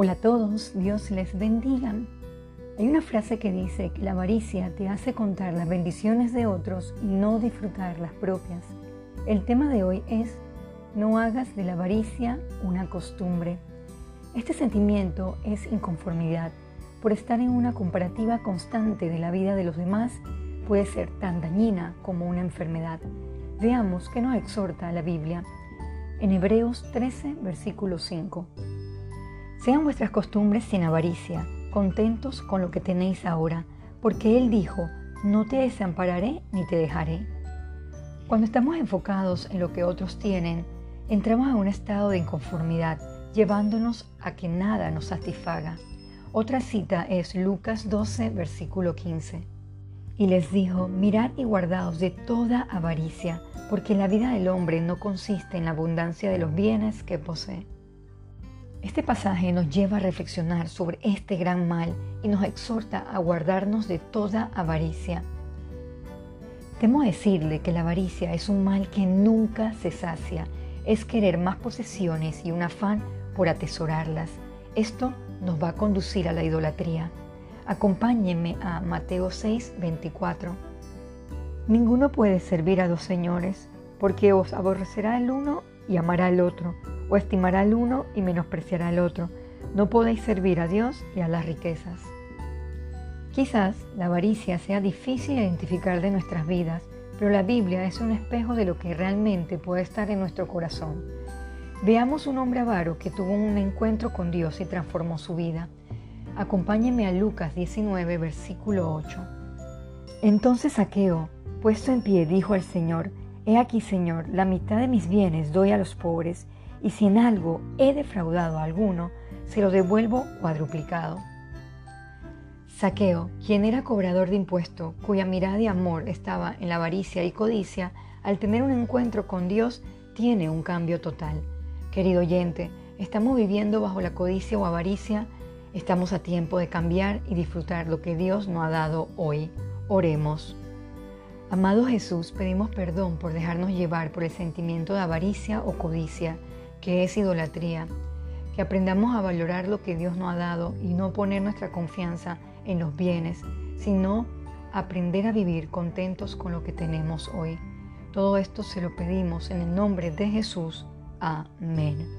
Hola a todos, Dios les bendiga. Hay una frase que dice que la avaricia te hace contar las bendiciones de otros y no disfrutar las propias. El tema de hoy es no hagas de la avaricia una costumbre. Este sentimiento es inconformidad. Por estar en una comparativa constante de la vida de los demás, puede ser tan dañina como una enfermedad. Veamos qué nos exhorta la Biblia. En Hebreos 13, versículo 5. Sean vuestras costumbres sin avaricia, contentos con lo que tenéis ahora, porque Él dijo, no te desampararé ni te dejaré. Cuando estamos enfocados en lo que otros tienen, entramos en un estado de inconformidad, llevándonos a que nada nos satisfaga. Otra cita es Lucas 12, versículo 15. Y les dijo, mirad y guardaos de toda avaricia, porque la vida del hombre no consiste en la abundancia de los bienes que posee. Este pasaje nos lleva a reflexionar sobre este gran mal y nos exhorta a guardarnos de toda avaricia. Temo decirle que la avaricia es un mal que nunca se sacia, es querer más posesiones y un afán por atesorarlas. Esto nos va a conducir a la idolatría. Acompáñenme a Mateo 6, 24. Ninguno puede servir a dos señores, porque os aborrecerá el uno y amará al otro o estimará al uno y menospreciará al otro. No podéis servir a Dios y a las riquezas. Quizás la avaricia sea difícil de identificar de nuestras vidas, pero la Biblia es un espejo de lo que realmente puede estar en nuestro corazón. Veamos un hombre avaro que tuvo un encuentro con Dios y transformó su vida. Acompáñeme a Lucas 19, versículo 8. Entonces Saqueo, puesto en pie, dijo al Señor, He aquí, Señor, la mitad de mis bienes doy a los pobres, y si en algo he defraudado a alguno, se lo devuelvo cuadruplicado. Saqueo, quien era cobrador de impuesto, cuya mirada y amor estaba en la avaricia y codicia, al tener un encuentro con Dios, tiene un cambio total. Querido oyente, ¿estamos viviendo bajo la codicia o avaricia? Estamos a tiempo de cambiar y disfrutar lo que Dios nos ha dado hoy. Oremos. Amado Jesús, pedimos perdón por dejarnos llevar por el sentimiento de avaricia o codicia que es idolatría, que aprendamos a valorar lo que Dios nos ha dado y no poner nuestra confianza en los bienes, sino aprender a vivir contentos con lo que tenemos hoy. Todo esto se lo pedimos en el nombre de Jesús. Amén.